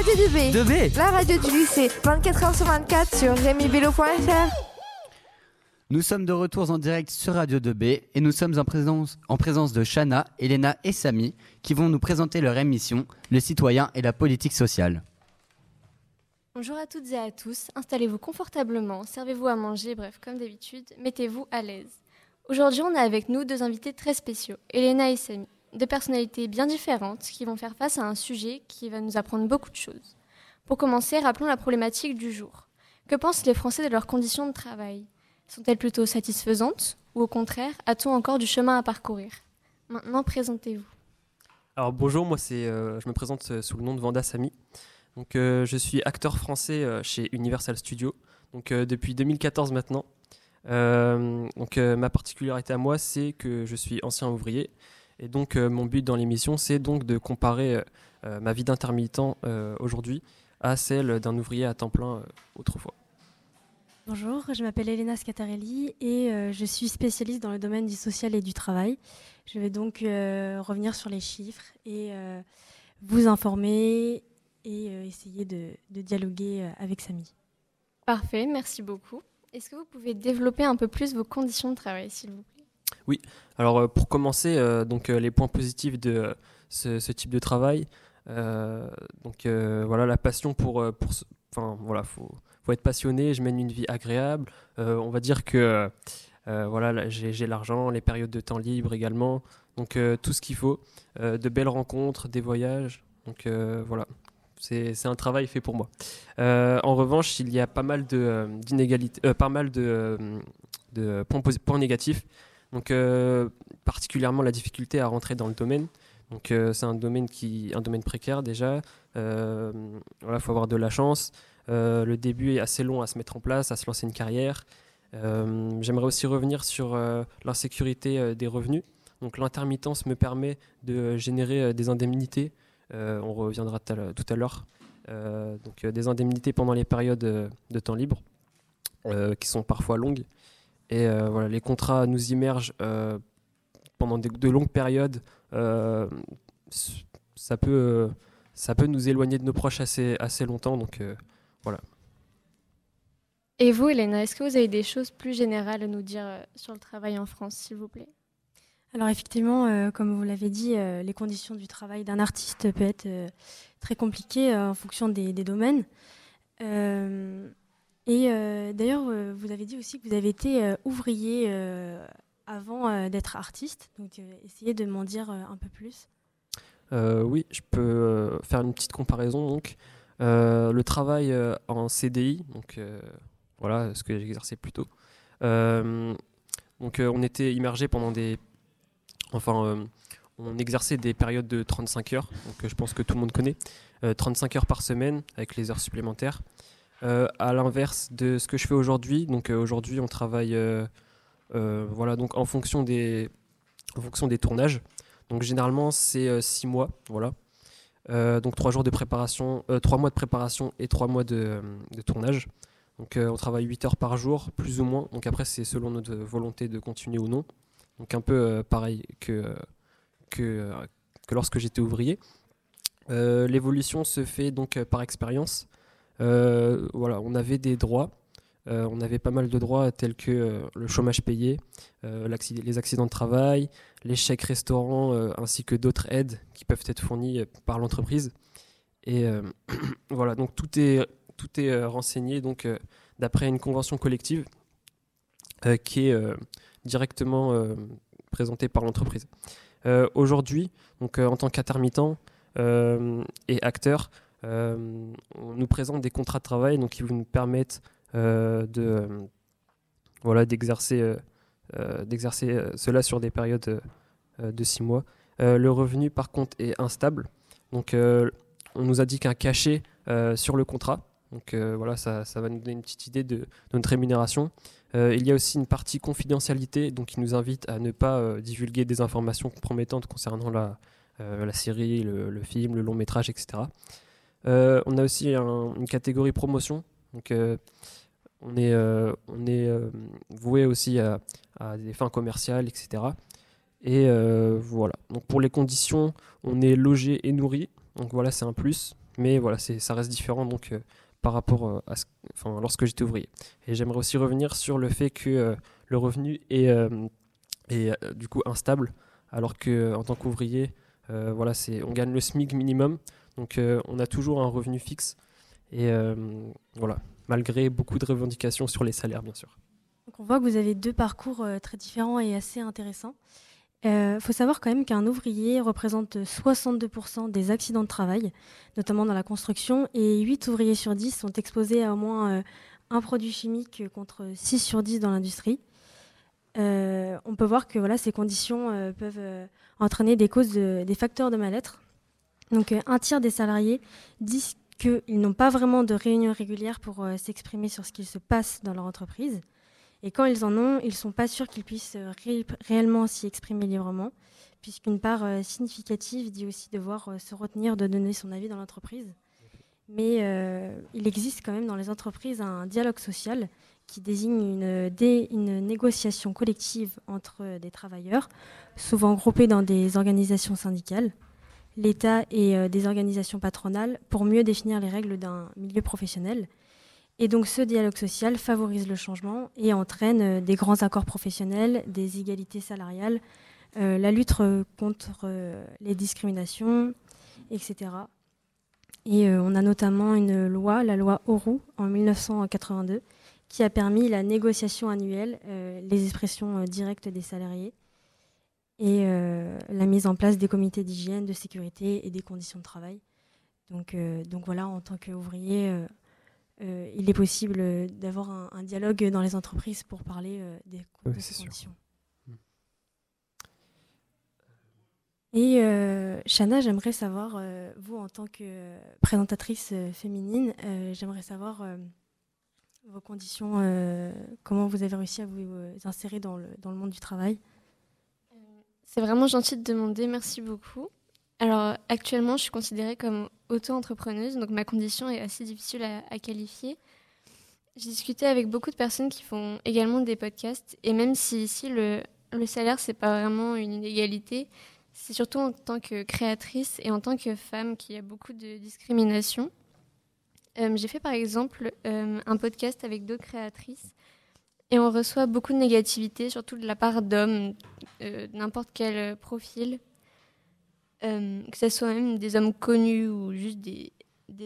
Radio 2B. 2B La radio du lycée, 24h sur 24 sur rémibello.fr. Nous sommes de retour en direct sur Radio 2B et nous sommes en présence, en présence de Shana, Elena et Samy qui vont nous présenter leur émission Le citoyen et la politique sociale. Bonjour à toutes et à tous, installez-vous confortablement, servez-vous à manger, bref, comme d'habitude, mettez-vous à l'aise. Aujourd'hui, on a avec nous deux invités très spéciaux, Elena et Samy, deux personnalités bien différentes qui vont faire face à un sujet qui va nous apprendre beaucoup de choses. Pour commencer, rappelons la problématique du jour. Que pensent les Français de leurs conditions de travail? Sont-elles plutôt satisfaisantes ou au contraire, a-t-on encore du chemin à parcourir? Maintenant, présentez-vous. Alors bonjour, moi c'est, euh, je me présente euh, sous le nom de Vanda Samy. Donc euh, je suis acteur français chez Universal Studios. Donc depuis 2014 maintenant. Donc ma particularité à moi c'est que je suis ancien ouvrier et donc euh, mon but dans l'émission c'est donc de comparer euh, euh, ma vie d'intermittent euh, aujourd'hui à celle d'un ouvrier à temps plein euh, autrefois. Bonjour, je m'appelle Elena Scatarelli et euh, je suis spécialiste dans le domaine du social et du travail. Je vais donc euh, revenir sur les chiffres et euh, vous informer et euh, essayer de, de dialoguer avec Samy. Parfait, merci beaucoup. Est-ce que vous pouvez développer un peu plus vos conditions de travail, s'il vous plaît? Alors euh, pour commencer, euh, donc euh, les points positifs de ce, type de travail, donc voilà la passion pour, ce- enfin voilà faut, faut être passionné. Je mène une vie agréable. On va dire que voilà là, j'ai l'argent, les périodes de temps libre également, donc tout ce qu'il faut, de belles rencontres, des voyages, donc voilà. C'est un travail fait pour moi. En revanche, il y a pas mal de, d'inégalités, pas mal de, points négatifs. Donc, euh, particulièrement la difficulté à rentrer dans le domaine. Donc, euh, c'est un domaine qui, un domaine précaire déjà. Euh, voilà, faut avoir de la chance. Euh, le début est assez long à se mettre en place, à se lancer une carrière. J'aimerais aussi revenir sur l'insécurité des revenus. Donc, l'intermittence me permet de générer des indemnités. On reviendra tout à l'heure- donc, des indemnités pendant les périodes de temps libre, qui sont parfois longues. Et euh, voilà, les contrats nous immergent euh, pendant de, de longues périodes. Euh, ça, peut, euh, ça peut nous éloigner de nos proches assez, assez longtemps. Donc, euh, Et vous, Elena, est-ce que vous avez des choses plus générales à nous dire euh, sur le travail en France, s'il vous plaît? Alors effectivement, euh, comme vous l'avez dit, euh, les conditions du travail d'un artiste peut être euh, très compliquées euh, en fonction des, des domaines. Et euh, d'ailleurs, euh, vous avez dit aussi que vous avez été euh, ouvrier avant d'être artiste. Donc essayez de m'en dire un peu plus. Oui, je peux faire une petite comparaison. Donc, le travail en CDI, donc voilà ce que exercé plus tôt. Donc, on était immergé pendant des, enfin, on exerçait des périodes de 35 heures. Donc, je pense que tout le monde connaît. Euh, 35 heures par semaine avec les heures supplémentaires. Euh, à l'inverse de ce que je fais aujourd'hui. Donc, euh, aujourd'hui, on travaille, euh, voilà, donc en fonction des, en fonction des tournages. Donc généralement c'est 6 mois, voilà. Donc 3 jours de préparation, 3 mois de préparation et 3 mois de, tournage. Donc on travaille 8 heures par jour, plus ou moins. Donc après c'est selon notre volonté de continuer ou non. Donc un peu pareil que, que, que lorsque j'étais ouvrier. L'évolution se fait donc par expérience. Euh, voilà, on avait des droits. Euh, on avait pas mal de droits tels que euh, le chômage payé, les accidents de travail, les chèques restaurants ainsi que d'autres aides qui peuvent être fournies par l'entreprise. Et voilà, donc tout est, tout est renseigné donc d'après une convention collective qui est directement présentée par l'entreprise. Aujourd'hui, en tant qu'intermittent et acteur, on nous présente des contrats de travail donc qui vous nous permettent euh, de euh, voilà d'exercer euh, d'exercer cela sur des périodes de six mois. Le revenu, par contre, est instable. Donc, on nous a dit qu'un cachet sur le contrat. Donc, voilà, ça, ça va nous donner une petite idée de, notre rémunération. Il y a aussi une partie confidentialité, donc qui nous invite à ne pas divulguer des informations compromettantes concernant la, série, le film, le long métrage, etc. Euh, on a aussi un- une catégorie promotion. Donc, euh, on est, euh, on est voué aussi à, des fins commerciales, etc. Et voilà. Donc pour les conditions, on est logé et nourri. Donc voilà, c'est un plus. mais voilà, ça reste différent donc par rapport à lorsque j'étais ouvrier. Et j'aimerais aussi revenir sur le fait que le revenu est, est du coup instable, alors que en tant qu'ouvrier, voilà, on gagne le SMIC minimum, donc on a toujours un revenu fixe. Et voilà, malgré beaucoup de revendications sur les salaires, bien sûr. on voit que vous avez deux parcours très différents et assez intéressants. Il euh, faut savoir quand même qu'un ouvrier représente 62% des accidents de travail, notamment dans la construction, et 8 ouvriers sur 10 sont exposés à au moins euh, un produit chimique contre 6 sur 10 dans l'industrie. Euh, on peut voir que voilà, ces conditions peuvent entraîner des causes, des facteurs de mal-être. Donc un tiers des salariés disent qu'ils n'ont pas vraiment de réunion régulière pour s'exprimer sur ce qu'il se passe dans leur entreprise. Et quand ils en ont, ils ne sont pas sûrs qu'ils puissent euh, réellement s'y exprimer librement, puisqu'une part euh, significative dit aussi devoir euh, se retenir de donner son avis dans l'entreprise. Mais il existe quand même dans les entreprises un dialogue social qui désigne une, une négociation collective entre des travailleurs, souvent groupés dans des organisations syndicales, l'État et des organisations patronales, pour mieux définir les règles d'un milieu professionnel et donc ce dialogue social favorise le changement et entraîne euh, des grands accords professionnels, des égalités salariales, euh, la lutte contre euh, les discriminations, etc. Et on a notamment une loi, la loi Auroux, en 1982, qui a permis la négociation annuelle, les expressions directes des salariés et la mise en place des comités d'hygiène, de sécurité et des conditions de travail. Donc, donc voilà, en tant qu'ouvrier, euh, il est possible d'avoir un, dialogue dans les entreprises pour parler euh, des, conditions. Hmm. Et euh, Shana, j'aimerais savoir, vous en tant que présentatrice féminine, j'aimerais savoir vos conditions, comment vous avez réussi à vous insérer dans le, dans le monde du travail. C'est vraiment gentil de demander, merci beaucoup. Alors actuellement, je suis considérée comme auto-entrepreneuse, donc ma condition est assez difficile à, qualifier. J'ai discuté avec beaucoup de personnes qui font également des podcasts, et même si ici le, salaire c'est pas vraiment une inégalité, c'est surtout en tant que créatrice et en tant que femme qu'il y a beaucoup de discrimination. Euh, j'ai fait par exemple euh, un podcast avec d'autres créatrices et on reçoit beaucoup de négativité, surtout de la part d'hommes, euh, n'importe quel profil, euh, que ce soit même des hommes connus ou juste des,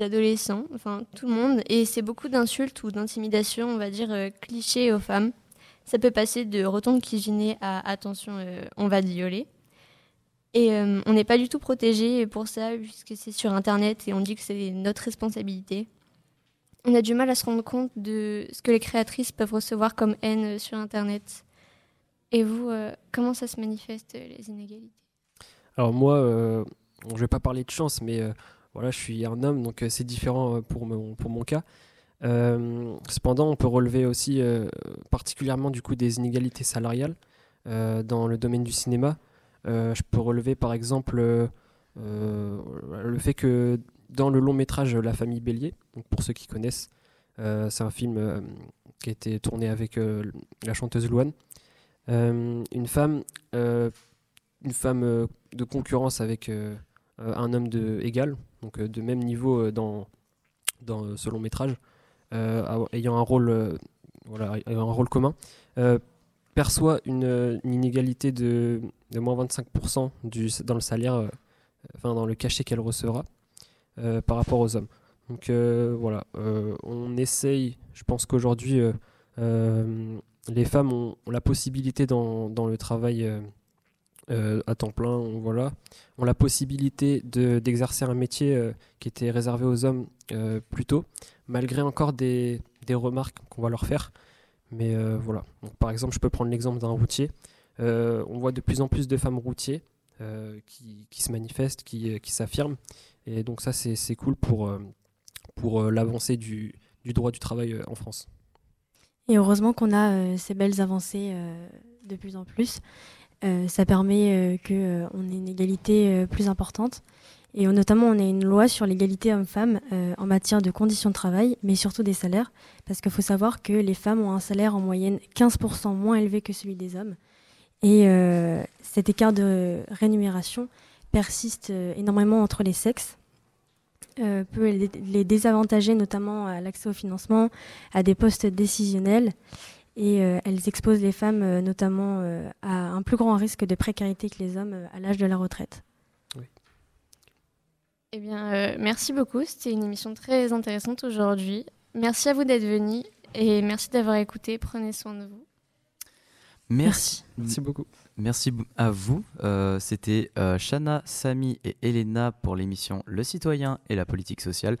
adolescents, enfin tout le monde. Et c'est beaucoup d'insultes ou d'intimidations, on va dire, euh, clichés aux femmes. Ça peut passer de retombe cuisiner à attention, euh, on va violer. Et on n'est pas du tout protégé pour ça, puisque c'est sur Internet et on dit que c'est notre responsabilité. On a du mal à se rendre compte de ce que les créatrices peuvent recevoir comme haine sur Internet. Et vous, comment ça se manifeste, les inégalités? Alors moi, euh, je ne vais pas parler de chance, mais euh, voilà, je suis un homme, donc euh, c'est différent pour mon, pour mon cas. cependant, on peut relever aussi particulièrement du coup des inégalités salariales dans le domaine du cinéma. je peux relever par exemple le fait que dans le long métrage La famille Bélier, pour ceux qui connaissent, c'est un film qui a été tourné avec la chanteuse Louane. une femme une femme euh, de concurrence avec euh, euh, un homme de égal, donc de même niveau dans, dans ce long métrage, ayant un rôle, voilà, un rôle commun, perçoit une, inégalité de, de moins 25% du, dans le salaire, enfin dans le cachet qu'elle recevra par rapport aux hommes. Donc voilà, on essaye, je pense qu'aujourd'hui, les femmes ont, la possibilité dans, le travail euh, à temps plein, voilà, ont la possibilité d'exercer un métier euh, qui était réservé aux hommes euh, plus tôt, malgré encore des, remarques qu'on va leur faire. Mais voilà, par exemple, je peux prendre l'exemple d'un routier. on voit de plus en plus de femmes routiers qui, se manifestent, qui s'affirment. Et donc ça, c'est cool pour, pour l'avancée du, du, droit du travail en France. Et heureusement qu'on a ces belles avancées de plus en plus. Euh, ça permet euh, qu'on euh, ait une égalité plus importante. Et notamment, on a une loi sur l'égalité homme-femme en matière de conditions de travail, mais surtout des salaires, parce qu'il faut savoir que les femmes ont un salaire en moyenne 15% moins élevé que celui des hommes. Et cet écart de rémunération persiste énormément entre les sexes. peut les désavantager, notamment à l'accès au financement, à des postes décisionnels. Et elles exposent les femmes notamment à un plus grand risque de précarité que les hommes à l'âge de la retraite. Eh bien, merci beaucoup. C'était une émission très intéressante aujourd'hui. Merci à vous d'être venus et merci d'avoir écouté. Prenez soin de vous. Merci. Merci beaucoup. Merci à vous. Euh, c'était euh, Shana, Samy et Elena pour l'émission Le citoyen et la politique sociale.